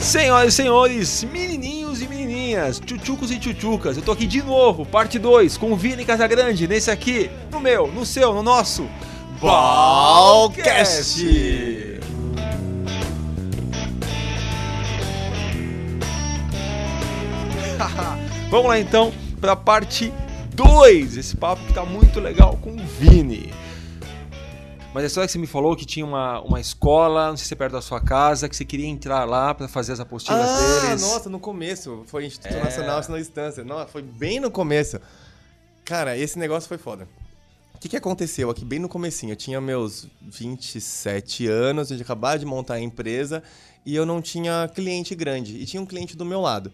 Senhoras e senhores, menininhos e menininhas, tchutchucos e tchutchucas, eu tô aqui de novo, parte 2, com o Vini Casagrande, nesse aqui, no meu, no seu, no nosso Balcast! Vamos lá então pra parte 2, esse papo que tá muito legal com o Vini. Mas a história que você me falou que tinha uma, uma escola, não sei se é perto da sua casa, que você queria entrar lá pra fazer as apostilas Ah, deles. nossa, no começo. Foi Instituto É. Nacional Ensino à Distância. Nossa, foi bem no começo. Cara, esse negócio foi foda. O que, que aconteceu aqui bem no comecinho? Eu tinha meus 27 anos, eu tinha acabado de montar a empresa e eu não tinha cliente grande. E tinha um cliente do meu lado.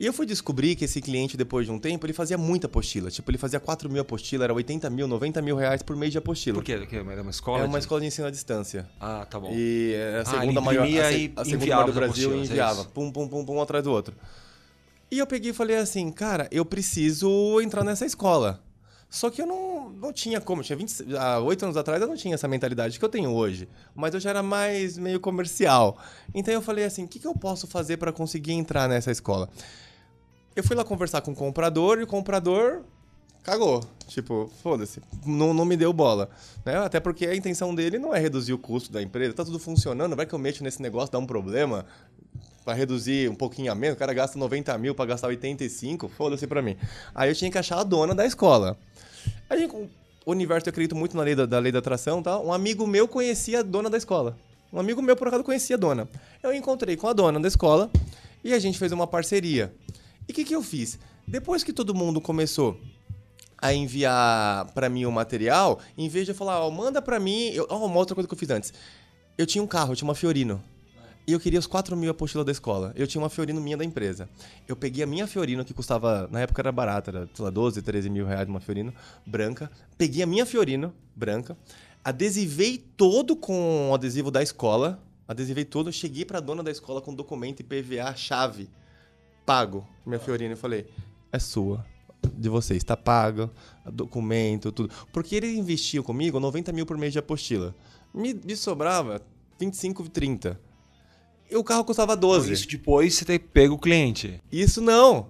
E eu fui descobrir que esse cliente, depois de um tempo, ele fazia muita apostila. Tipo, ele fazia 4 mil apostilas, era 80 mil, 90 mil reais por mês de apostila. Por quê? Porque Era uma escola? É uma de- escola de ensino à distância. Ah, tá bom. E era a Ah, segunda ele maior, a, se- e a segunda enviava maior do as Brasil e é enviava. isso. pum, pum, pum, pum, um atrás do outro. E eu peguei e falei assim, cara, eu preciso entrar nessa escola. Só que eu não, não tinha como. Tinha 20, há oito anos atrás eu não tinha essa mentalidade que eu tenho hoje. Mas eu já era mais meio comercial. Então eu falei assim, o que, que eu posso fazer para conseguir entrar nessa escola? Eu fui lá conversar com o comprador e o comprador cagou. Tipo, foda-se, não, não me deu bola. Né? Até porque a intenção dele não é reduzir o custo da empresa. Tá tudo funcionando, vai que eu mexo nesse negócio, dá um problema. Pra reduzir um pouquinho a menos, o cara gasta 90 mil pra gastar 85, foda-se pra mim. Aí eu tinha que achar a dona da escola. Aí, com o universo, eu acredito muito na lei da, da lei da atração, tá? Um amigo meu conhecia a dona da escola. Um amigo meu, por acaso, conhecia a dona. Eu encontrei com a dona da escola e a gente fez uma parceria. E o que, que eu fiz? Depois que todo mundo começou a enviar pra mim o material, em vez de eu falar, ó, manda pra mim. Eu, ó, uma outra coisa que eu fiz antes. Eu tinha um carro, eu tinha uma Fiorino. E eu queria os 4 mil apostilas da escola. Eu tinha uma Fiorino minha da empresa. Eu peguei a minha Fiorino, que custava, na época era barata, era, sei lá, 12, 13 mil reais uma Fiorino branca. Peguei a minha Fiorino branca, adesivei todo com o adesivo da escola. Adesivei todo, cheguei pra dona da escola com documento e PVA, chave. Pago, minha Fiorino. E falei, é sua. De vocês, tá pago, documento, tudo. Porque ele investiu comigo 90 mil por mês de apostila. Me, me sobrava 25, 30. E o carro custava 12. Isso depois você ter pego o cliente. Isso não.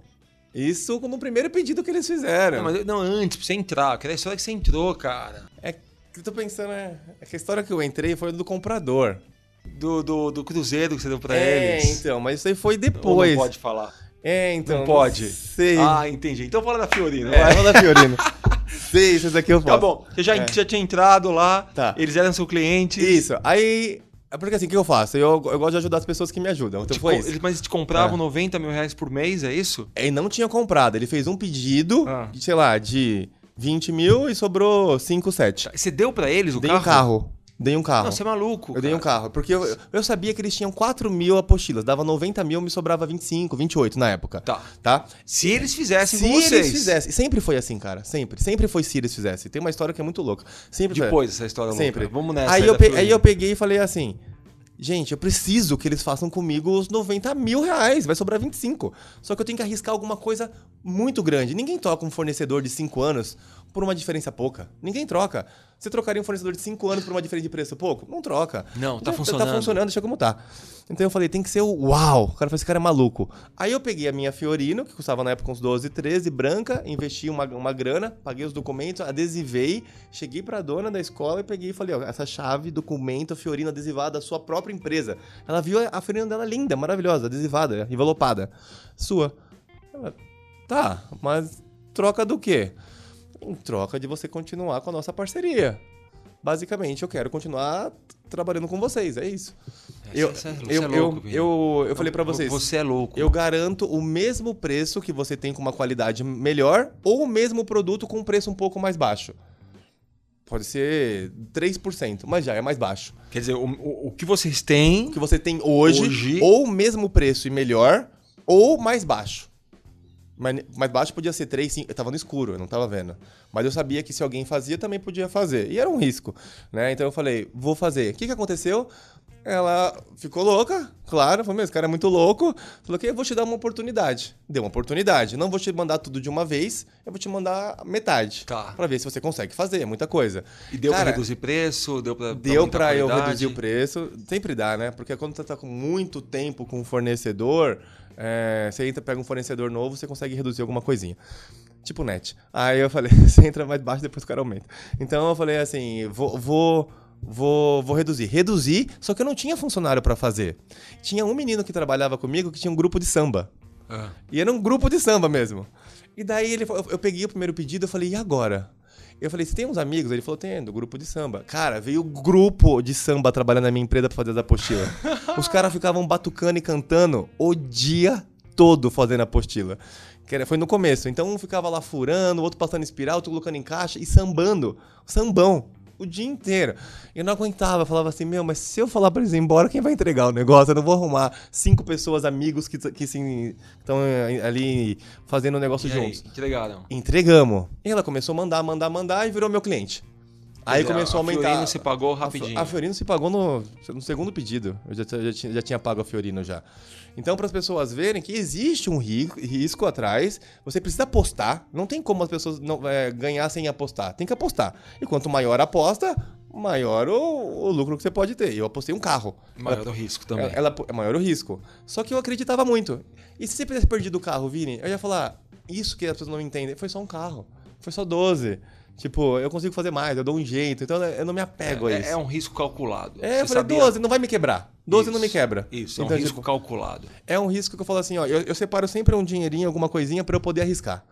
Isso no primeiro pedido que eles fizeram. Não, mas não, antes, pra você entrar. Aquela história que você entrou, cara. É que eu tô pensando, é, é que a história que eu entrei foi do comprador. Do, do, do cruzeiro que você deu pra é, eles. então, mas isso aí foi Ou depois. não pode falar. É, então. não pode. Sei. Ah, entendi. Então fala da Fiorina. é, vai. vou da Fiorino. sei, isso daqui eu posso. Tá bom. Você já, É. já tinha entrado lá, Tá. eles eram seu cliente. Isso. Aí. É porque assim, o que eu faço? Eu, eu gosto de ajudar as pessoas que me ajudam. Então Te foi com- isso. mas eles te compravam É. 90 mil reais por mês, é isso? Ele não tinha comprado. Ele fez um pedido, Ah. de, sei lá, de 20 mil e sobrou 5, 7. Você deu pra eles o Dei carro? um carro. Dei um carro. Não, você é maluco. Eu dei um cara. carro, porque eu, eu sabia que eles tinham 4 mil apostilas, dava 90 mil, me sobrava 25, 28 na época. Tá. Tá? Se eles fizessem Se vocês. eles fizessem. Sempre foi assim, cara. Sempre. Sempre foi se eles fizessem. Tem uma história que é muito louca. Sempre foi. Depois dessa história Sempre. louca. Vamos nessa. Aí, aí eu pe- aí eu peguei e falei assim. Gente, eu preciso que eles façam comigo os 90 mil reais. Vai sobrar 25. Só que eu tenho que arriscar alguma coisa muito grande. Ninguém troca um fornecedor de 5 anos por uma diferença pouca. Ninguém troca. Você trocaria um fornecedor de 5 anos por uma diferença de preço pouco? Não troca. Não, tá Já funcionando. Tá funcionando, deixa como tá. Então eu falei, tem que ser o uau. O cara falou, esse cara é maluco. Aí eu peguei a minha Fiorino, que custava na época uns 12, 13, branca, investi uma, uma grana, paguei os documentos, adesivei, cheguei pra dona da escola e peguei e falei, ó, essa chave, documento, Fiorino adesivada da sua própria empresa. Ela viu a Fiorino dela linda, maravilhosa, adesivada, envelopada. Sua. Ela, tá, mas troca do quê? Em troca de você continuar com a nossa parceria. Basicamente, eu quero continuar trabalhando com vocês, é isso. É, Eu, você é- você eu, é eu, louco, Vini. eu, eu falei pra vocês, Você é louco. eu garanto o mesmo preço que você tem com uma qualidade melhor ou o mesmo produto com um preço um pouco mais baixo. Pode ser 3%, mas já é mais baixo. Quer dizer, o, o, o que vocês têm. O que você tem hoje, Hoje- ou o mesmo preço e melhor, ou mais baixo. Mas mais baixo podia ser 3, 5. Eu tava no escuro, eu não tava vendo. Mas eu sabia que se alguém fazia, também podia fazer. E era um risco, né? Então eu falei, vou fazer. O que, que aconteceu? Ela ficou louca, claro, falou, meu, esse cara é muito louco. Falou que eu vou te dar uma oportunidade. Deu uma oportunidade. Não vou te mandar tudo de uma vez, eu vou te mandar metade. Tá. Pra ver se você consegue fazer, é muita coisa. E deu Cara, pra reduzir preço? Deu pra. Deu muita pra eu reduzir o preço. Sempre dá, né? Porque quando você tá com muito tempo com um fornecedor, é, você entra, pega um fornecedor novo, você consegue reduzir alguma coisinha. Tipo net. Aí eu falei, você entra mais baixo, depois o cara aumenta. Então eu falei assim, vou, vou, vou, vou reduzir. Reduzir, só que eu não tinha funcionário pra fazer. Tinha um menino que trabalhava comigo que tinha um grupo de samba. Ah. E era um grupo de samba mesmo. E daí ele, eu, eu peguei o primeiro pedido e falei, e agora? Eu falei, você tem uns amigos? Ele falou, tem, do grupo de samba. Cara, veio o grupo de samba trabalhando na minha empresa pra fazer as apostilas. Os caras ficavam batucando e cantando o dia todo fazendo apostila. Foi no começo. Então um ficava lá furando, o outro passando espiral, outro colocando em caixa e sambando. Sambão. O dia inteiro. Eu não aguentava, eu falava assim, meu, mas se eu falar pra eles ir embora, quem vai entregar o negócio? Eu não vou arrumar cinco pessoas, amigos que que estão ali fazendo o negócio E aí, juntos. entregaram. Entregamos. E ela começou a mandar, mandar, mandar e virou meu cliente. Aí dizer, começou a aumentar. Fiorino se pagou A rapidinho. A Fiorino se pagou no, no segundo pedido. Eu já, já, tinha, já tinha pago a Fiorino já. Então, para as pessoas verem que existe um ri- risco atrás, você precisa apostar. Não tem como as pessoas não, é, ganhar sem apostar. Tem que apostar. E quanto maior a aposta, maior o, o lucro que você pode ter. Eu apostei um carro. Maior o risco também. Ela, ela- é maior o risco. Só que eu acreditava muito. E se você tivesse perdido o carro, Vini, eu ia falar, isso que as pessoas não entendem, foi só um carro. Foi só 12. Tipo, eu consigo fazer mais, eu dou um jeito. Então eu não me apego a É, isso. é um risco calculado. É, Você eu falei, sabia- 12 não vai me quebrar. 12 não Isso, me quebra. Isso, é Então, um risco tipo, calculado. é um risco que eu falo assim, ó, eu, eu separo sempre um dinheirinho, alguma coisinha pra eu poder arriscar.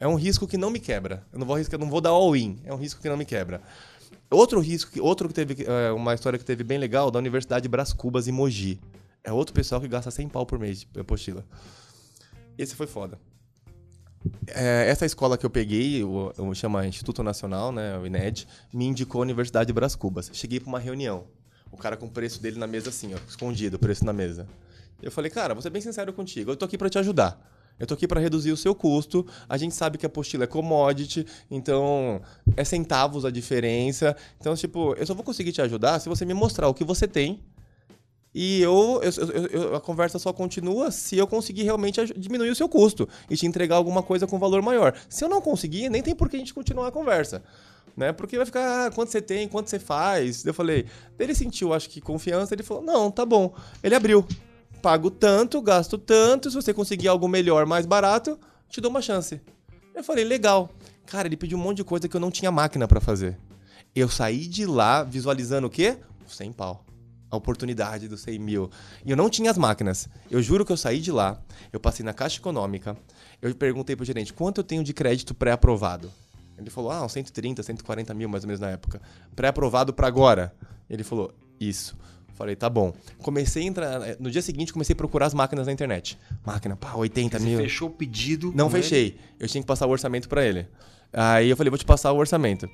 É um risco que não me quebra. Eu não vou arriscar, não vou dar all-in. É um risco que não me quebra. Outro risco, que, outro que teve, é, uma história que teve bem legal, da Universidade Brás Cubas em Mogi. É outro pessoal que gasta 100 pau por mês de apostila. Esse foi foda. É, essa escola que eu peguei, o, o chama Instituto Nacional, né, o INED, me indicou a Universidade Brás Cubas. Cheguei pra uma reunião. O cara com o preço dele na mesa assim, ó, escondido, preço na mesa. Eu falei, cara, vou ser bem sincero contigo, eu tô aqui pra te ajudar. Eu tô aqui pra reduzir o seu custo. A gente sabe que a apostila é commodity, então é centavos a diferença. Então, tipo, eu só vou conseguir te ajudar se você me mostrar o que você tem. E eu, eu- eu- a conversa só continua se eu conseguir realmente diminuir o seu custo e te entregar alguma coisa com valor maior. Se eu não conseguir, nem tem por que a gente continuar a conversa. Né? Porque vai ficar, ah, quanto você tem, quanto você faz. Eu falei, ele sentiu, acho que confiança, ele falou, não, tá bom. Ele abriu. Pago tanto, gasto tanto, se você conseguir algo melhor, mais barato, te dou uma chance. Eu falei, legal. Cara, ele pediu um monte de coisa que eu não tinha máquina pra fazer. Eu saí de lá visualizando o quê? 100 pau. A oportunidade dos 100 mil. E eu não tinha as máquinas. Eu juro que eu saí de lá, eu passei na Caixa Econômica, eu perguntei pro gerente, quanto eu tenho de crédito pré-aprovado? Ele falou, ah, uns 130, 140 mil mais ou menos na época. Pré-aprovado pra agora. Ele falou, isso. Falei, tá bom. Comecei a entrar. No dia seguinte, comecei a procurar as máquinas na internet. Máquina, pá, 80 Você mil. fechou o pedido. Não com ele? fechei. Eu tinha que passar o orçamento pra ele. Aí eu falei, vou te passar o orçamento.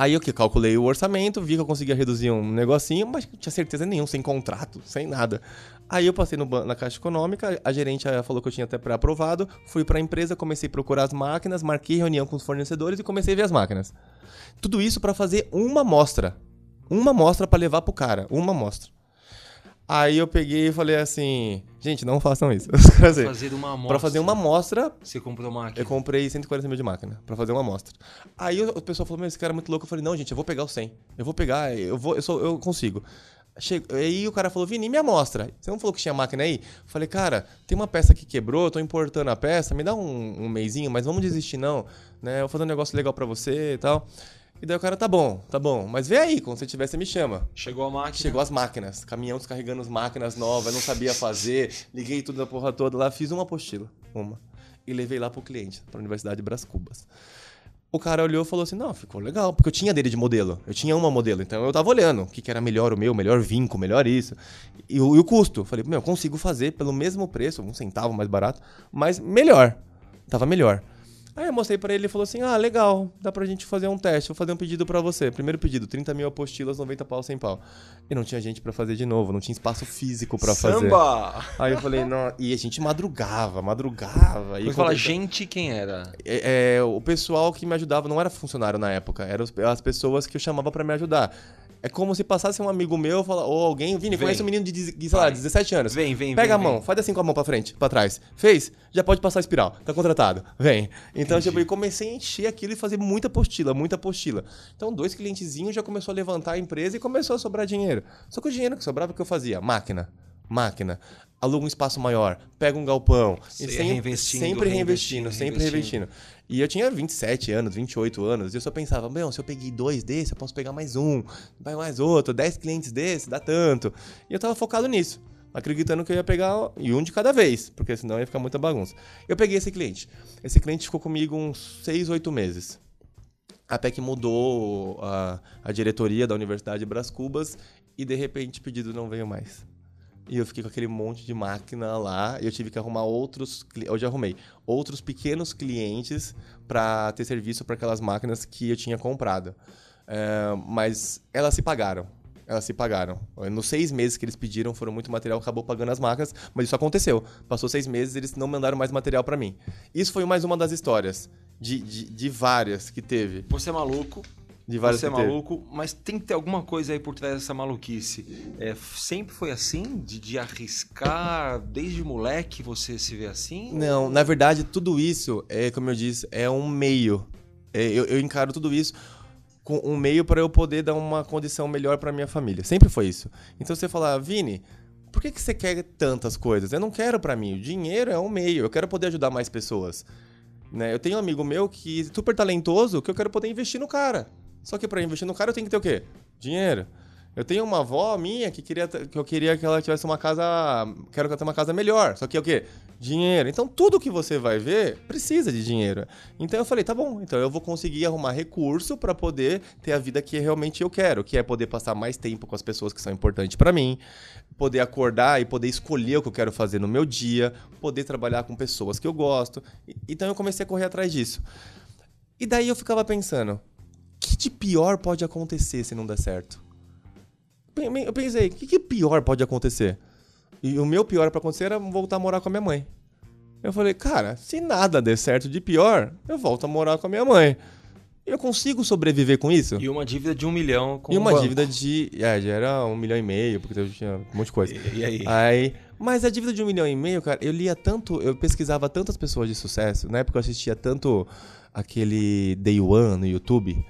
Aí eu que calculei o orçamento, vi que eu conseguia reduzir um negocinho, mas não tinha certeza nenhum, sem contrato, sem nada. Aí eu passei no na Caixa Econômica, a gerente eh, falou que eu tinha até pré-aprovado, fui pra empresa, comecei a procurar as máquinas, marquei reunião com os fornecedores e comecei a ver as máquinas. Tudo isso pra fazer uma amostra. Uma amostra pra levar pro cara, uma amostra. Aí eu peguei e falei assim, gente, não façam isso. Assim, Fazer uma amostra. Pra fazer uma amostra, Você comprou máquina. eu comprei 140 mil de máquina pra fazer uma amostra. Aí o pessoal falou, meu, esse cara é muito louco. Eu falei, não, gente, eu vou pegar o 100. Eu vou pegar, eu vou, eu, sou, eu consigo. Che- Aí o cara falou, Vini, e minha amostra? Você não falou que tinha máquina aí? Eu falei, cara, tem uma peça que quebrou, eu tô importando a peça, me dá um, um mêsinho, mas vamos desistir não, né? Eu vou fazer um negócio legal pra você e tal. E daí o cara, tá bom, tá bom, mas vê aí, quando você tiver, você me chama. Chegou a máquina. Chegou as máquinas, caminhão descarregando as máquinas novas, não sabia fazer, liguei tudo da porra toda lá, fiz uma apostila, uma, e levei lá pro cliente, pra Universidade de Brás Cubas. O cara olhou e falou assim: não, ficou legal, porque eu tinha dele de modelo, eu tinha uma modelo, então eu tava olhando o que, que era melhor o meu, melhor vinco, melhor isso. E, o- e o custo? Falei, meu, consigo fazer pelo mesmo preço, um centavo mais barato, mas melhor. Tava melhor. Aí eu mostrei pra ele e falou assim: Ah, legal, dá pra gente fazer um teste, vou fazer um pedido pra você. Primeiro pedido, 30 mil apostilas, 90 pau, 100 pau. E não tinha gente pra fazer de novo, não tinha espaço físico pra fazer. Samba! Aí eu falei, não, e a gente madrugava, madrugava. E Quando fala gente, quem era? é, é, o pessoal que me ajudava não era funcionário na época, eram as pessoas que eu chamava pra me ajudar. É como se passasse um amigo meu fala, ou alguém, Vini, Vem. conhece um menino de, de, sei lá, Vai. 17 anos. Vem, vem, Pega vem, a mão, vem. faz assim com a mão pra frente, pra trás. Fez? Já pode passar a espiral. Tá contratado. Vem. Então, tipo, eu comecei a encher aquilo e fazer muita apostila, muita apostila. Então, dois clientezinhos já começou a levantar a empresa e começou a sobrar dinheiro. Só que o dinheiro que sobrava, o que eu fazia? Máquina. Máquina. Aluga um espaço maior, pega um galpão. E ia sempre, reinvestindo, sempre reinvestindo, reinvestindo, sempre reinvestindo. reinvestindo. E eu tinha 27 anos, 28 anos, e eu só pensava, meu, se eu peguei dois desse, eu posso pegar mais um, vai mais outro, 10 clientes desse, dá tanto. E eu tava focado nisso, acreditando que eu ia pegar e um de cada vez, porque senão ia ficar muita bagunça. Eu peguei esse cliente. Esse cliente ficou comigo uns 6, 8 meses. Até que mudou a, a diretoria da Universidade de Brás Cubas e de repente o pedido não veio mais. E eu fiquei com aquele monte de máquina lá e eu tive que arrumar outros. já arrumei outros pequenos clientes para ter serviço para aquelas máquinas que eu tinha comprado. É, mas elas se pagaram. Elas se pagaram. Nos seis meses que eles pediram, foram muito material, acabou pagando as máquinas, mas isso aconteceu. Passou seis meses, eles não mandaram mais material para mim. Isso foi mais uma das histórias, de, de, de várias que teve. Você é maluco, De você é maluco, mas tem que ter alguma coisa aí por trás dessa maluquice. É, sempre foi assim? De, de arriscar? Desde moleque você se vê assim? Não, na verdade, tudo isso, é como eu disse, é um meio. É, eu, eu encaro tudo isso com um meio para eu poder dar uma condição melhor para minha família. Sempre foi isso. Então você fala, Vini, por que, que você quer tantas coisas? Eu não quero para mim. O dinheiro é um meio. Eu quero poder ajudar mais pessoas. Né? Eu tenho um amigo meu que é super talentoso que eu quero poder investir no cara. Só que para investir no cara eu tenho que ter o quê? Dinheiro. Eu tenho uma avó minha que queria que eu queria que ela tivesse uma casa, quero que ela tenha uma casa melhor. Só que é o quê? Dinheiro. Então tudo que você vai ver precisa de dinheiro. Então eu falei, tá bom, então eu vou conseguir arrumar recurso para poder ter a vida que realmente eu quero, que é poder passar mais tempo com as pessoas que são importantes para mim, poder acordar e poder escolher o que eu quero fazer no meu dia, poder trabalhar com pessoas que eu gosto. Então eu comecei a correr atrás disso. E daí eu ficava pensando, que de pior pode acontecer se não der certo? Eu pensei, o que, que pior pode acontecer? E o meu pior pra acontecer era voltar a morar com a minha mãe. Eu falei, cara, se nada der certo de pior, eu volto a morar com a minha mãe. Eu consigo sobreviver com isso? E uma dívida de um milhão com E uma banco. dívida de. É, já era um milhão e meio, porque eu tinha um monte de coisa. E, e aí? Aí, mas a dívida de um milhão e meio, cara, eu lia tanto, eu pesquisava tantas pessoas de sucesso. Na época eu assistia tanto aquele Day One no YouTube.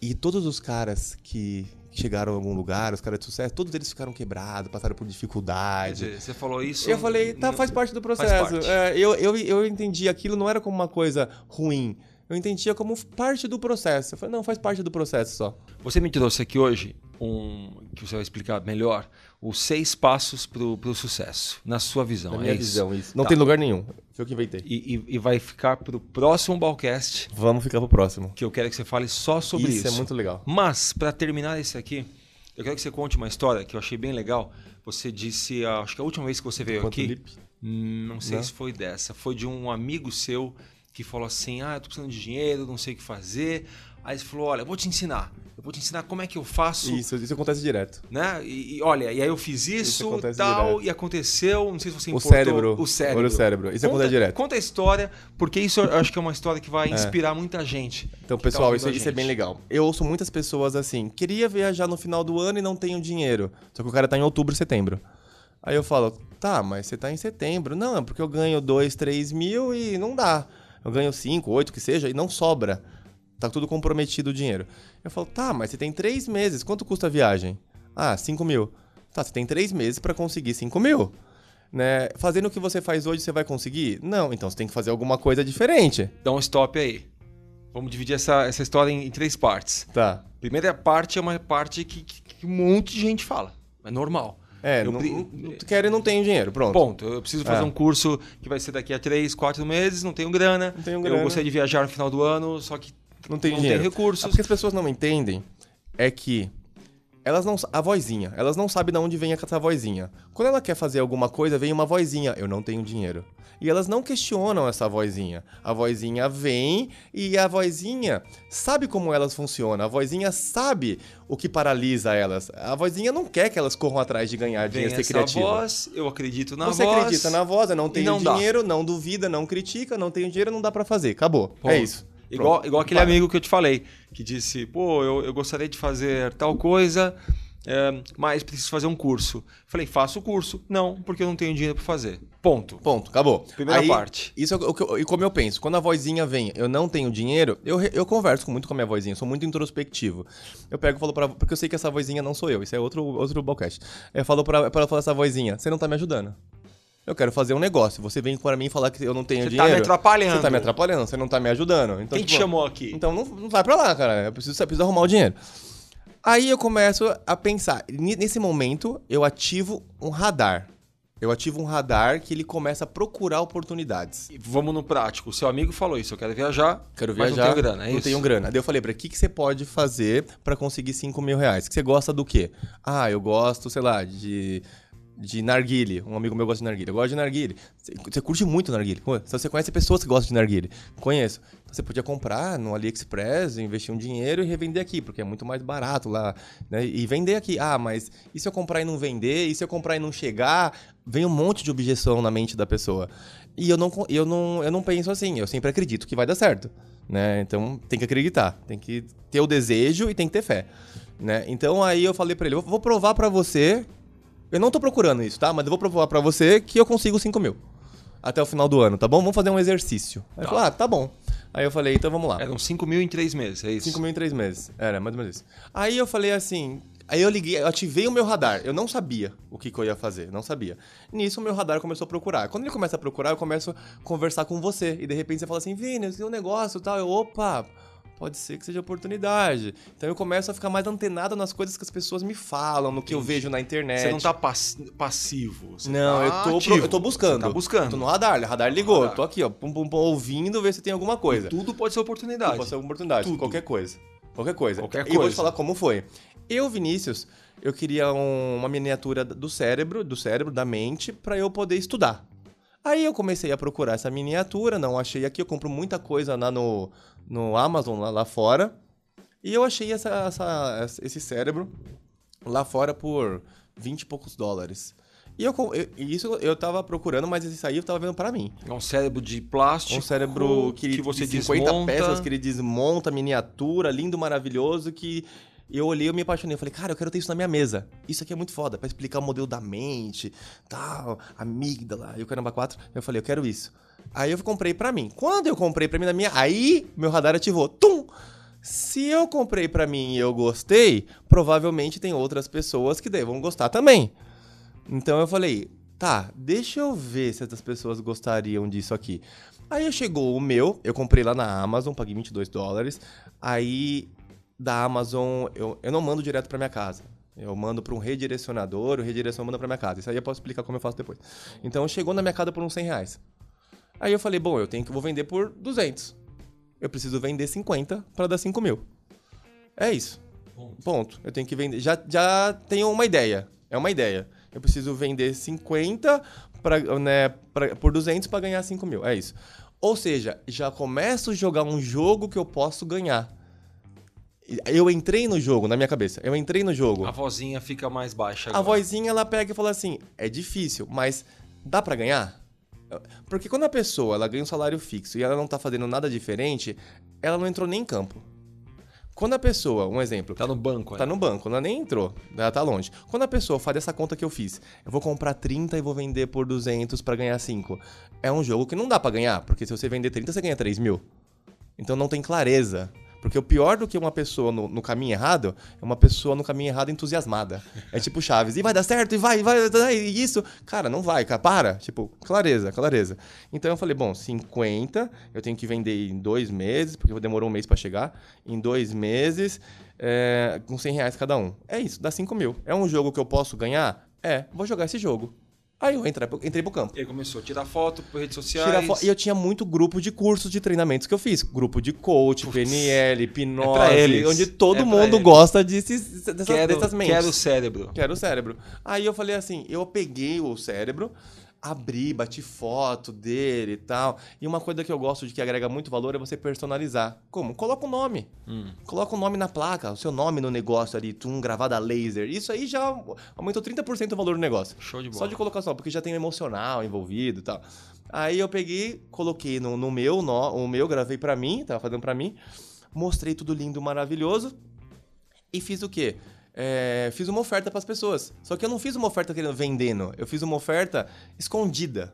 E todos os caras que chegaram a algum lugar, os caras de sucesso, todos eles ficaram quebrados, passaram por Quer dificuldade. dizer, você falou isso. Eu falei, tá, faz parte do processo. parte. É, eu, eu, eu entendi aquilo não era como uma coisa ruim. Eu entendia como parte do processo. Eu falei, não, faz parte do processo só. Você me trouxe aqui hoje um que você vai explicar melhor os seis passos pro, pro sucesso, na sua visão. Na é minha visão, isso. Não Tá. tem lugar nenhum. Foi eu que inventei. E, e- e vai ficar pro próximo Balcast, Vamos ficar pro próximo. que eu quero que você fale só sobre isso. isso é muito legal. Mas, para terminar esse aqui, eu quero que você conte uma história que eu achei bem legal. Você disse, ah, acho que a última vez que você veio Quanto aqui, Lipe? hum, não sei Não? se foi dessa, foi de um amigo seu que falou assim: Ah, eu tô precisando de dinheiro, não sei o que fazer. Aí você falou: Olha, eu vou te ensinar. Eu vou te ensinar como é que eu faço. Isso, isso acontece direto. Né? E, e olha, e aí eu fiz Isso isso, tal, direto. e aconteceu, não sei se você O importou. cérebro. O cérebro. Olha o cérebro. Isso conta, acontece direto. Conta a história, porque isso eu acho que é uma história que vai inspirar muita gente. Então, tá pessoal, ouvindo isso, isso é bem legal. Eu ouço muitas pessoas assim, queria viajar no final do ano e não tenho dinheiro. Só que o cara tá em outubro, setembro. Aí eu falo, tá, mas você tá em setembro. Não, é porque eu ganho 2, 3 mil e não dá. Eu ganho 5, 8, que seja, e não sobra. Tá tudo comprometido o dinheiro. Eu falo, tá, mas você tem 3 meses, quanto custa a viagem? Ah, 5 mil. Tá, você tem 3 meses pra conseguir 5 mil. Né? Fazendo o que você faz hoje, você vai conseguir? Não, então você tem que fazer alguma coisa diferente. Dá um stop aí. Vamos dividir essa, essa história em, em três partes. Tá. Primeira parte é uma parte que, que- que um monte de gente fala. É normal. É, Eu não, não- quero e não tenho dinheiro, pronto. Ponto. Eu preciso fazer É. um curso que vai ser daqui a três, quatro meses, não tenho grana. Não tenho Eu grana. gostaria de viajar no final do ano, só que não tenho não dinheiro. tem recursos. Ah, Porque as pessoas não entendem é que elas não a vozinha, elas não sabem de onde vem essa vozinha. Quando ela quer fazer alguma coisa, vem uma vozinha, eu não tenho dinheiro. E elas não questionam essa vozinha. A vozinha vem e a vozinha sabe como elas funcionam. A vozinha sabe o que paralisa elas. A vozinha não quer que elas corram atrás de ganhar Vem dinheiro, ser criativa. voz, eu acredito na Você voz. acredita na voz, eu não tenho não dá. dinheiro, não duvida, não critica, não tenho dinheiro, não dá pra fazer. Acabou. É Ponto. isso. Igual, igual aquele amigo que eu te falei, que disse, pô, eu, eu gostaria de fazer tal coisa, é, mas preciso fazer um curso. Falei, faço o curso. Não, porque eu não tenho dinheiro para fazer. Ponto. Ponto, acabou. Primeira Aí, parte. Isso é o que eu, e como eu penso, quando a vozinha vem, eu não tenho dinheiro, eu, eu converso muito com a minha vozinha, sou muito introspectivo. Eu pego e falo pra porque eu sei que essa vozinha não sou eu, isso é outro, outro podcast. Eu falo pra, pra ela falar essa vozinha, você não tá me ajudando. Eu quero fazer um negócio. Você vem para mim falar que eu não tenho Você tá dinheiro. me atrapalhando. Você tá me atrapalhando, você não tá me ajudando. Então, Quem te tipo, chamou aqui? Então não, não vai pra lá, cara. Eu preciso, eu preciso arrumar o dinheiro. Aí eu começo a pensar. Nesse momento, eu ativo um radar. Eu ativo um radar que ele começa a procurar oportunidades. E Vamos no prático. O seu amigo falou isso, eu quero viajar, Quero mas viajar. não tenho grana, é não isso? tenho grana. Daí eu falei o que, que você pode fazer pra conseguir 5 mil reais? Que você gosta do quê? Ah, eu gosto, sei lá, de, de narguile. Um amigo meu gosta de narguile. Eu gosto de narguile. Você, curte muito narguile. Se você conhece pessoas que gostam de narguile. Conheço. Então você podia comprar no AliExpress, investir um dinheiro e revender aqui, porque é muito mais barato lá. Né? E vender aqui. Ah, mas e se eu comprar e não vender? E se eu comprar e não chegar? Vem um monte de objeção na mente da pessoa. E eu não, eu não, eu não penso assim. Eu sempre acredito que vai dar certo. Né? Então tem que acreditar. Tem que ter o desejo e tem que ter fé. Né? Então aí eu falei pra ele: "Eu vou provar pra você. Eu não tô procurando isso, tá? Mas eu vou provar pra você que eu consigo 5 mil. Até o final do ano, tá bom? Vamos fazer um exercício. Aí Tá. falou: ah, tá bom. Aí eu falei: então vamos lá. Eram 5 mil em 3 meses, é isso? 5 mil em 3 meses. Era, mais ou menos isso. Aí eu falei assim. Aí eu liguei, eu ativei o meu radar. Eu não sabia o que, que eu ia fazer, não sabia. Nisso o meu radar começou a procurar. Quando ele começa a procurar, eu começo a conversar com você. E de repente você fala assim: Vini, eu tenho um negócio e tal. Eu, opa, pode ser que seja oportunidade. Então eu começo a ficar mais antenado nas coisas que as pessoas me falam, no que eu Entendi. vejo na internet. Você não tá pass- passivo. Você Não, tá eu tô, ativo. eu tô buscando. Você tá buscando. Tô no radar, o radar ligou. Radar. Tô aqui, ó, pum, pum, pum, ouvindo, ver se tem alguma coisa. Tudo pode ser oportunidade. Pode ser oportunidade, Tudo. qualquer coisa. Qualquer coisa. Qualquer E eu vou coisa. te falar como foi. Eu, Vinícius, eu queria um- uma miniatura do cérebro, do cérebro, da mente, pra eu poder estudar. Aí eu comecei a procurar essa miniatura, não achei aqui, eu compro muita coisa lá no, no Amazon, lá, lá fora. E eu achei essa, essa- esse cérebro lá fora por 20 e poucos dólares. E eu, eu- isso eu tava procurando, mas esse aí eu tava vendo pra mim. É um cérebro de plástico. Um cérebro que, que você de 50 desmonta. peças que ele desmonta, miniatura, lindo, maravilhoso, que eu olhei, eu me apaixonei. Eu falei, cara, eu quero ter isso na minha mesa. Isso aqui é muito foda, pra explicar o modelo da mente, tal, amígdala e o caramba 4. Eu falei, eu quero isso. Aí eu comprei pra mim. Quando eu comprei pra mim na minha, aí meu radar ativou. Tum! Se eu comprei pra mim e eu gostei, provavelmente tem outras pessoas que devam gostar também. Então eu falei, tá, deixa eu ver se essas pessoas gostariam disso aqui. Aí chegou o meu, eu comprei lá na Amazon, paguei 22 dólares. Aí da Amazon, eu, eu não mando direto pra minha casa. Eu mando pra um redirecionador, o redirecionador manda pra minha casa. Isso aí eu posso explicar como eu faço depois. Então chegou na minha casa por uns 100 reais. Aí eu falei, bom, eu tenho que vou vender por 200. Eu preciso vender 50 pra dar 5 mil. É isso. Ponto. Eu tenho que vender. Já, já tenho uma ideia. É uma ideia. Eu preciso vender 50 pra, né, pra, por 200 para ganhar 5 mil. É isso. Ou seja, já começo a jogar um jogo que eu posso ganhar. Eu entrei no jogo, na minha cabeça. Eu entrei no jogo. A vozinha fica mais baixa A agora. vozinha ela pega e fala assim: é difícil, mas dá pra ganhar? Porque quando a pessoa ela ganha um salário fixo e ela não tá fazendo nada diferente, ela não entrou nem em campo. Quando a pessoa, um exemplo, Tá no banco, tá né? no banco, ela nem entrou, ela tá longe. Quando a pessoa faz essa conta que eu fiz, eu vou comprar 30 e vou vender por 200 pra ganhar 5. É um jogo que não dá pra ganhar, porque se você vender 30, você ganha 3 mil. Então não tem clareza. Porque o pior do que uma pessoa no, no caminho errado é uma pessoa no caminho errado entusiasmada. É tipo Chaves, e vai dar certo, e vai, e vai, e isso. Cara, não vai, cara, para. Tipo, clareza, clareza. Então eu falei, bom, 50, eu tenho que vender em dois meses, porque demorou um mês pra chegar. Em dois meses, é, com 100 reais cada um. É isso, dá 5 mil. É um jogo que eu posso ganhar? É, vou jogar esse jogo. Aí eu entrei, entrei pro campo. Ele começou a tirar foto por redes sociais. Fo- E eu tinha muito grupo de cursos de treinamentos que eu fiz. Grupo de coach, PNL, hipnose, pra eles. onde todo É mundo gosta desses, dessas, Quero, dessas mentes. quero o cérebro. Quero o cérebro. Aí eu falei assim, eu peguei o cérebro, abri, bati foto dele e tal. E uma coisa que eu gosto de que agrega muito valor é você personalizar. Como? Coloca um nome. Hum. Coloca o nome na placa, o seu nome no negócio ali, tum, gravado a laser. Isso aí já aumentou 30% o valor do negócio. Show de bola. Só de colocação, porque já tem o emocional envolvido e tal. Aí eu peguei, coloquei no, no meu, no, o meu, gravei pra mim, tava fazendo pra mim. Mostrei tudo lindo, maravilhoso. E fiz o quê? É, fiz uma oferta pras pessoas. Só que eu não fiz uma oferta querendo vendendo. Eu fiz uma oferta escondida.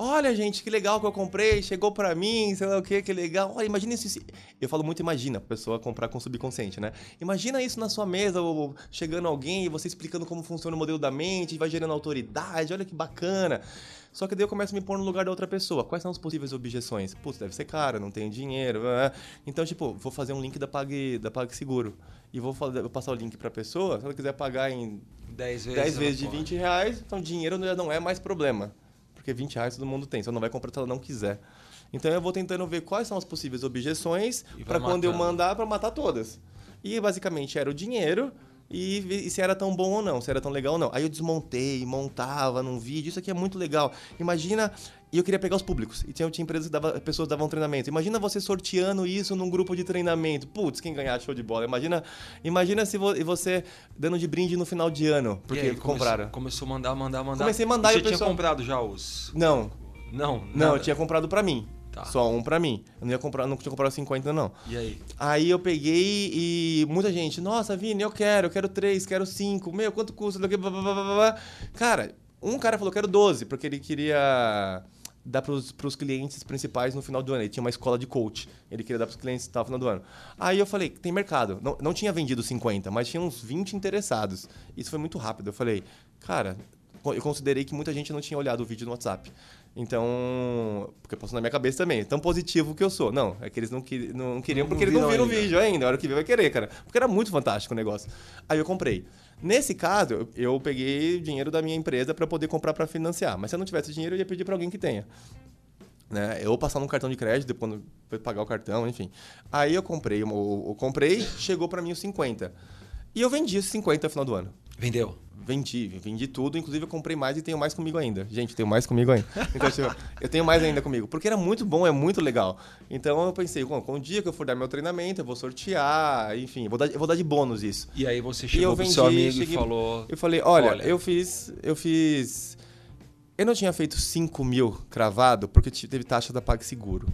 Olha, gente, que legal que eu comprei, chegou pra mim, sei lá o que, que legal. Olha, imagina isso. se- Eu falo muito imagina, pessoa comprar com subconsciente, né? Imagina isso na sua mesa, ou chegando alguém e você explicando como funciona o modelo da mente, vai gerando autoridade, olha que bacana. Só que daí eu começo a me pôr no lugar da outra pessoa. Quais são as possíveis objeções? Putz, deve ser caro, não tenho dinheiro. Então, tipo, vou fazer um link da Pag, da PagSeguro. E vou, vou passar o link pra pessoa. Se ela quiser pagar em 10 vezes. 10 ela vezes de pode. 20 reais, então dinheiro já não é mais problema. Porque 20 reais todo mundo tem, só não vai comprar se ela não quiser. Então eu vou tentando ver quais são as possíveis objeções para quando eu mandar para matar todas. E basicamente era o dinheiro e, e se era tão bom ou não, se era tão legal ou não. Aí eu desmontei, montava num vídeo, isso aqui é muito legal. Imagina, e eu queria pegar os públicos. E tinha, tinha empresas que dava, pessoas davam treinamento. Imagina você sorteando isso num grupo de treinamento. Putz, quem ganhar show de bola. Imagina, imagina se vo- você dando de brinde no final de ano, porque aí, começou- compraram. Começou a mandar, mandar, mandar. Comecei a mandar e e você tinha pessoal- comprado já os. Não, Não, não, nada. eu tinha comprado pra mim. Tá. Só um pra mim. Eu não ia comprar, não tinha comprado 50 não. E aí? Aí eu peguei e muita gente, nossa, Vini, eu quero, eu quero três, quero cinco, meu, quanto custa? Cara, um cara falou, quero 12, porque ele queria dar pros, pros clientes principais no final do ano. Ele tinha uma escola de coach. Ele queria dar pros clientes no final do ano. Aí eu falei, tem mercado. Não, não tinha vendido 50, mas tinha uns 20 interessados. Isso foi muito rápido. Eu falei, cara, eu considerei que muita gente não tinha olhado o vídeo no WhatsApp. Então, porque passou na minha cabeça também, tão positivo que eu sou. Não, é que eles não, que- não queriam Não porque eles não viram viram o ainda. vídeo ainda. A hora que ver vai querer, cara. Porque era muito fantástico o negócio. Aí eu comprei. Nesse caso, eu- peguei dinheiro da minha empresa para poder comprar para financiar. Mas se eu não tivesse dinheiro, eu ia pedir para alguém que tenha. Né? Eu passar num cartão de crédito, depois quando foi pagar o cartão, enfim. Aí eu comprei, eu, eu comprei, chegou para mim os 50. E eu vendi esses 50 no final do ano. Vendeu. Vendi, vendi tudo. Inclusive, eu comprei mais e tenho mais comigo ainda. Gente, tenho mais comigo ainda. Então, tipo, eu tenho mais ainda comigo. Porque era muito bom, é muito legal. Então, eu pensei, com o dia que eu for dar meu treinamento, eu vou sortear, enfim, eu vou dar, eu vou dar de bônus isso. E aí você E chegou eu pro vendi, seu amigo cheguei- e falou. Eu falei, olha, Olha. eu fiz. Eu fiz. Eu não tinha feito 5 mil cravado porque teve taxa da PagSeguro.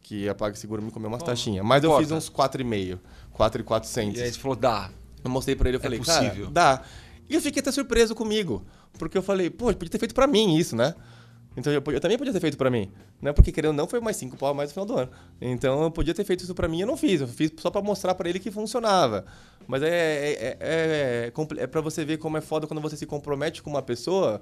Que a PagSeguro me comeu umas Bom, taxinhas. Mas eu importa. fiz uns 4,5. 4,400. E aí você falou, dá. Eu mostrei pra ele, eu É falei, possível. cara, dá. E eu fiquei até surpreso comigo. Porque eu falei, pô, podia ter feito pra mim isso, né? Então eu, eu também podia ter feito pra mim. Né? Porque querendo ou não, foi mais 5 pau mais no final do ano. Então eu podia ter feito isso pra mim e eu não fiz. Eu fiz só pra mostrar pra ele que funcionava. Mas é, é, é, é, é pra você ver como é foda quando você se compromete com uma pessoa.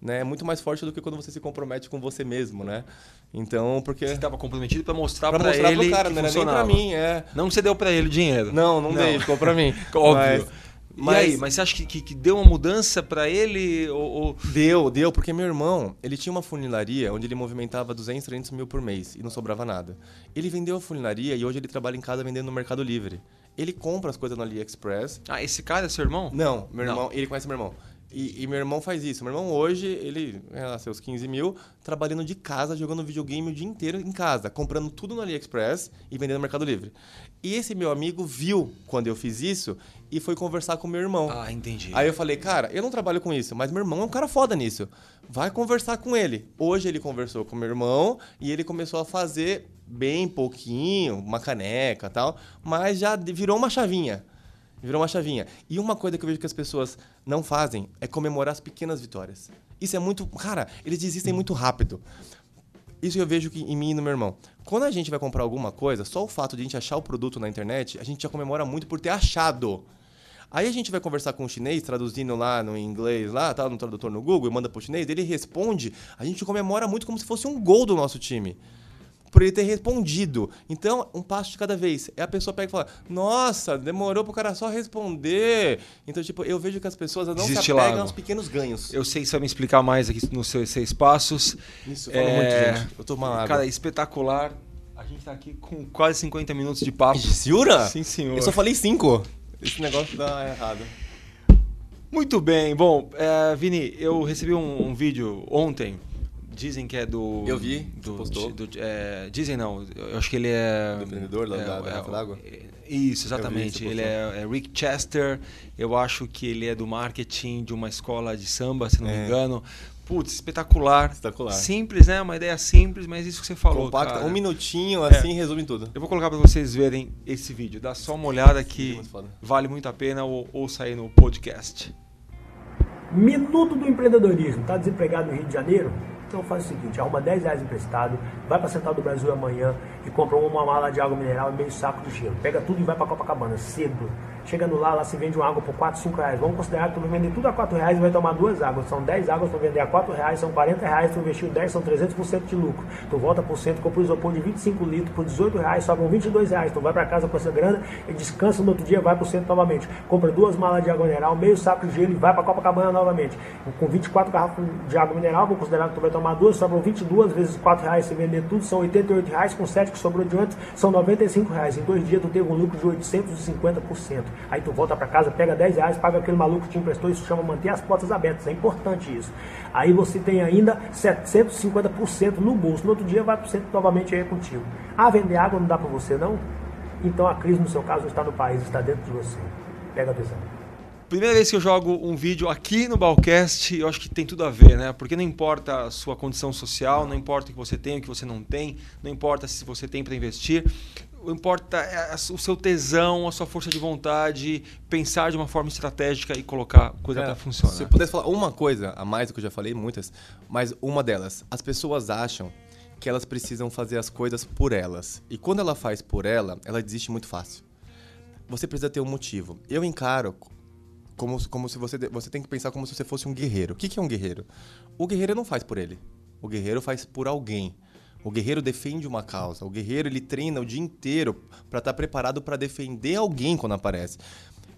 Né? É muito mais forte do que quando você se compromete com você mesmo, né? Então, porque... Você estava comprometido pra mostrar Pra pra, mostrar ele pro cara, que não era nem pra funcionava. mim, é. Não você deu pra ele o dinheiro. Não, não, Não. dei, ficou pra mim. Óbvio. Mas- E aí, mas você acha que, que, que deu uma mudança pra ele? Ou, ou- Deu, deu, porque meu irmão, ele tinha uma funilaria onde ele movimentava 200, 300 mil por mês e não sobrava nada. Ele vendeu a funilaria e hoje ele trabalha em casa vendendo no Mercado Livre. Ele compra as coisas no AliExpress. Ah, esse cara é seu irmão? Não, meu Não. irmão, ele conhece meu irmão. E, e meu irmão faz isso. Meu irmão hoje, ele lá seus 15 mil, trabalhando de casa, jogando videogame o dia inteiro em casa, comprando tudo no AliExpress e vendendo no Mercado Livre. E esse meu amigo viu quando eu fiz isso e foi conversar com meu irmão. Ah, entendi. Aí eu falei, cara, eu não trabalho com isso, mas meu irmão é um cara foda nisso. Vai conversar com ele. Hoje ele conversou com meu irmão e ele começou a fazer bem pouquinho, uma caneca e tal, mas já virou uma chavinha. Virou uma chavinha. E uma coisa que eu vejo que as pessoas não fazem é comemorar as pequenas vitórias. Isso é muito. Cara, eles desistem muito rápido. Isso eu vejo que em mim e no meu irmão. Quando a gente vai comprar alguma coisa, só o fato de a gente achar o produto na internet, a gente já comemora muito por ter achado. Aí a gente vai conversar com o chinês, traduzindo lá no inglês, lá, tá no tradutor no Google, e manda pro chinês, ele responde, a gente comemora muito como se fosse um gol do nosso time. Por ele ter respondido. Então, um passo de cada vez. É a pessoa pega e fala: Nossa, demorou pro cara só responder. Então, tipo, eu vejo que as pessoas não se apegam aos pequenos ganhos. Eu sei que você vai me explicar mais aqui nos seus seis passos. Isso, fala É, muito, gente. Eu tô uma água. Cara, espetacular. A gente tá aqui com quase 50 minutos de papo. Jura? Sim, senhor. Eu só falei cinco. Esse negócio dá errado. Muito bem. Bom, é, Vini, eu recebi um, um vídeo ontem. Dizem que é do. Eu vi, Do, postou. do- é, dizem não, eu acho que ele é. Do empreendedor da- é, da é, garrafa d'água? é, Isso, exatamente. ele é, é Rick Chester. Eu acho que ele é do marketing de uma escola de samba, se não me É. engano. Putz, espetacular. Espetacular. Simples, né? Uma ideia simples, mas isso que você falou. Compacta, cara. um minutinho, assim, resume tudo. Eu vou colocar pra vocês verem esse vídeo. Dá só uma olhada que vale muito a pena ou, ou sair no podcast. Minuto do empreendedorismo. Está desempregado no Rio de Janeiro? Então faz o seguinte, arruma 10 reais emprestado, vai para Central do Brasil amanhã e compra uma mala de água mineral e meio saco de gelo. Pega tudo e vai para Copacabana, cedo. Chegando lá, lá se vende uma água por 4, 5 reais. Vamos considerar que tu vai vender tudo a 4 reais e vai tomar duas águas. São 10 águas para vender a 4 reais, são 40 reais, tu investiu 10, são 300% de lucro. Tu volta por cento, compra um isopor de 25 litros por 18 reais, sobram 22 reais. Tu vai para casa com essa grana e descansa no outro dia, vai por cento novamente. Compra duas malas de água mineral, meio saco de gelo e vai para Copacabana novamente. Com 24 garrafas de água mineral, vou considerar que tu vai tomar duas, sobram 22 vezes 4 reais, se vender tudo, são 88 reais, com 7 que sobrou de antes, são 95 reais. Em dois dias tu teve um lucro de 850%. Aí tu volta para casa, pega 10 reais, paga aquele maluco que te emprestou, isso chama manter as portas abertas, é importante isso. Aí você tem ainda 750% no bolso, no outro dia vai por cento novamente aí contigo. Ah, vender água não dá para você não? Então a crise no seu caso não está no país, está dentro de você. Pega a visão. Primeira vez que eu jogo um vídeo aqui no Balcast, eu acho que tem tudo a ver, né? Porque não importa a sua condição social, não importa o que você tem, o que você não tem, não importa se você tem para investir, importa é o seu tesão, a sua força de vontade, pensar de uma forma estratégica e colocar coisa É, para funcionar. Se eu pudesse falar uma coisa a mais do que eu já falei, muitas, mas uma delas, as pessoas acham que elas precisam fazer as coisas por elas. E quando ela faz por ela, ela desiste muito fácil. Você precisa ter um motivo. Eu encaro como, como se você. Você tem que pensar como se você fosse um guerreiro. O que, que é um guerreiro? O guerreiro não faz por ele. O guerreiro faz por alguém. O guerreiro defende uma causa. O guerreiro ele treina o dia inteiro para estar preparado para defender alguém quando aparece.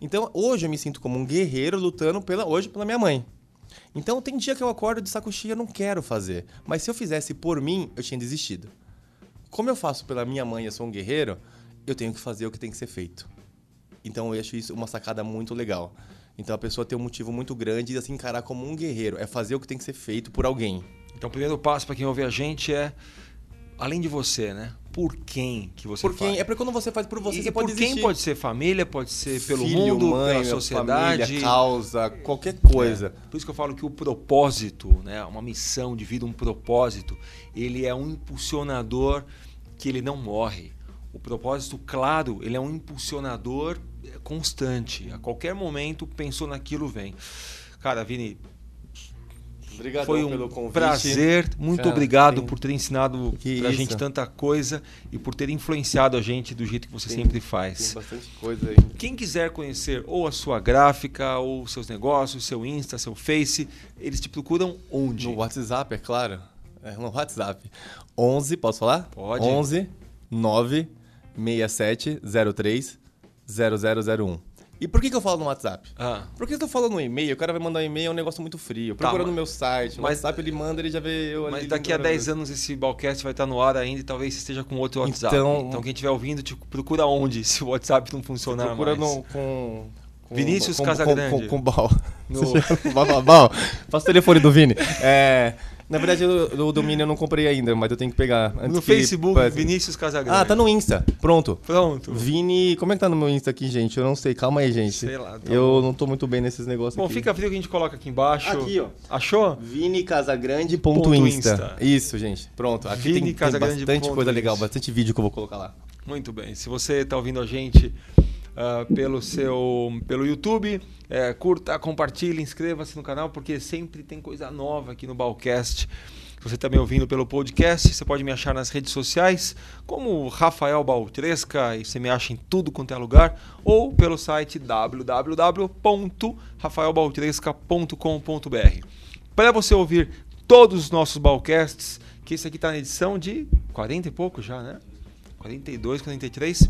Então hoje eu me sinto como um guerreiro lutando pela hoje pela minha mãe. Então tem dia que eu acordo de saco cheio, eu não quero fazer. Mas se eu fizesse por mim, eu tinha desistido. Como eu faço pela minha mãe, eu sou um guerreiro, eu tenho que fazer o que tem que ser feito. Então eu acho isso uma sacada muito legal. Então a pessoa tem um motivo muito grande e assim encarar como um guerreiro, é fazer o que tem que ser feito por alguém. Então, o primeiro passo para quem ouve a gente é, além de você, né? Por quem que você Por quem? faz? É porque quando você faz por você, E você por pode quem desistir. pode ser família, pode ser pelo Filho, mundo, mãe, pela sociedade. família, causa, qualquer coisa. Por isso que eu falo que o propósito, né, uma missão de vida, um propósito, ele é um impulsionador que ele não morre. O propósito, claro, ele é um impulsionador constante. A qualquer momento, pensou naquilo, vem. Cara, Vini, Obrigado foi um pelo convite. prazer. Muito Cara, obrigado tem- por ter ensinado Que pra isso. gente tanta coisa e por ter influenciado a gente do jeito que você Tem- sempre Tem faz. bastante coisa aí. Quem quiser conhecer ou a sua gráfica, ou seus negócios, seu Insta, seu Face, eles te procuram onde? No WhatsApp, é claro. É, no WhatsApp. 11, posso falar? Pode. 11 9 67 03 0001. E por que, que eu falo no WhatsApp? Ah, Por que eu falo no e-mail? O cara vai mandar um e-mail, é um negócio muito frio. Tá, Procura mas- no meu site. No mas- WhatsApp ele manda, ele já vê eu mas daqui a lembrando. 10 anos esse Balcast vai estar no ar ainda e talvez esteja com outro WhatsApp. Então- Então, quem estiver ouvindo, te procura onde se o WhatsApp não funcionar Procura mais. no, com, com... Vinícius com, Casagrande. Com, com, com Bal. No- Bal, Bal. Passa o telefone do Vini. É, na verdade, o, o domínio eu não comprei ainda, mas eu tenho que pegar. antes No que Facebook, passe. Vinícius Casagrande. Ah, tá no Insta. Pronto. Pronto. Vini, como é que tá no meu Insta aqui, gente? Eu não sei. Calma aí, gente. Sei lá, tá eu não tô muito bem nesses negócios Bom, aqui. fica frio que a gente coloca aqui embaixo. Aqui, ó. Achou? Vini Casagrande Ponto ponto Insta. Insta. Isso, gente. Pronto. Aqui Vini tem, tem bastante coisa legal, bastante vídeo que eu vou colocar lá. Muito bem. Se você está ouvindo a gente ah, pelo seu pelo YouTube, é, curta, compartilhe, inscreva-se no canal porque sempre tem coisa nova aqui no Balcast. Você está me ouvindo pelo podcast, você pode me achar nas redes sociais como Rafael Baltresca e você me acha em tudo quanto é lugar ou pelo site www.rafaelbaltresca.com.br. Para você ouvir todos os nossos Balcasts, que esse aqui está na edição de 40 e pouco já, né? 42, 43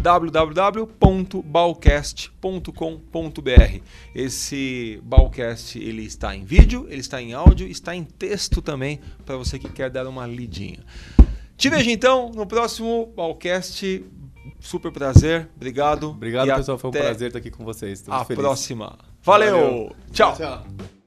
www.balcast.com.br. Esse Balcast ele está em vídeo, ele está em áudio, está em texto também para você que quer dar uma lidinha. Te vejo então no próximo Balcast. Super prazer, obrigado. Obrigado, e pessoal. Foi um até prazer estar aqui com vocês. Tô A feliz. próxima. Valeu. Valeu. Tchau. Tchau.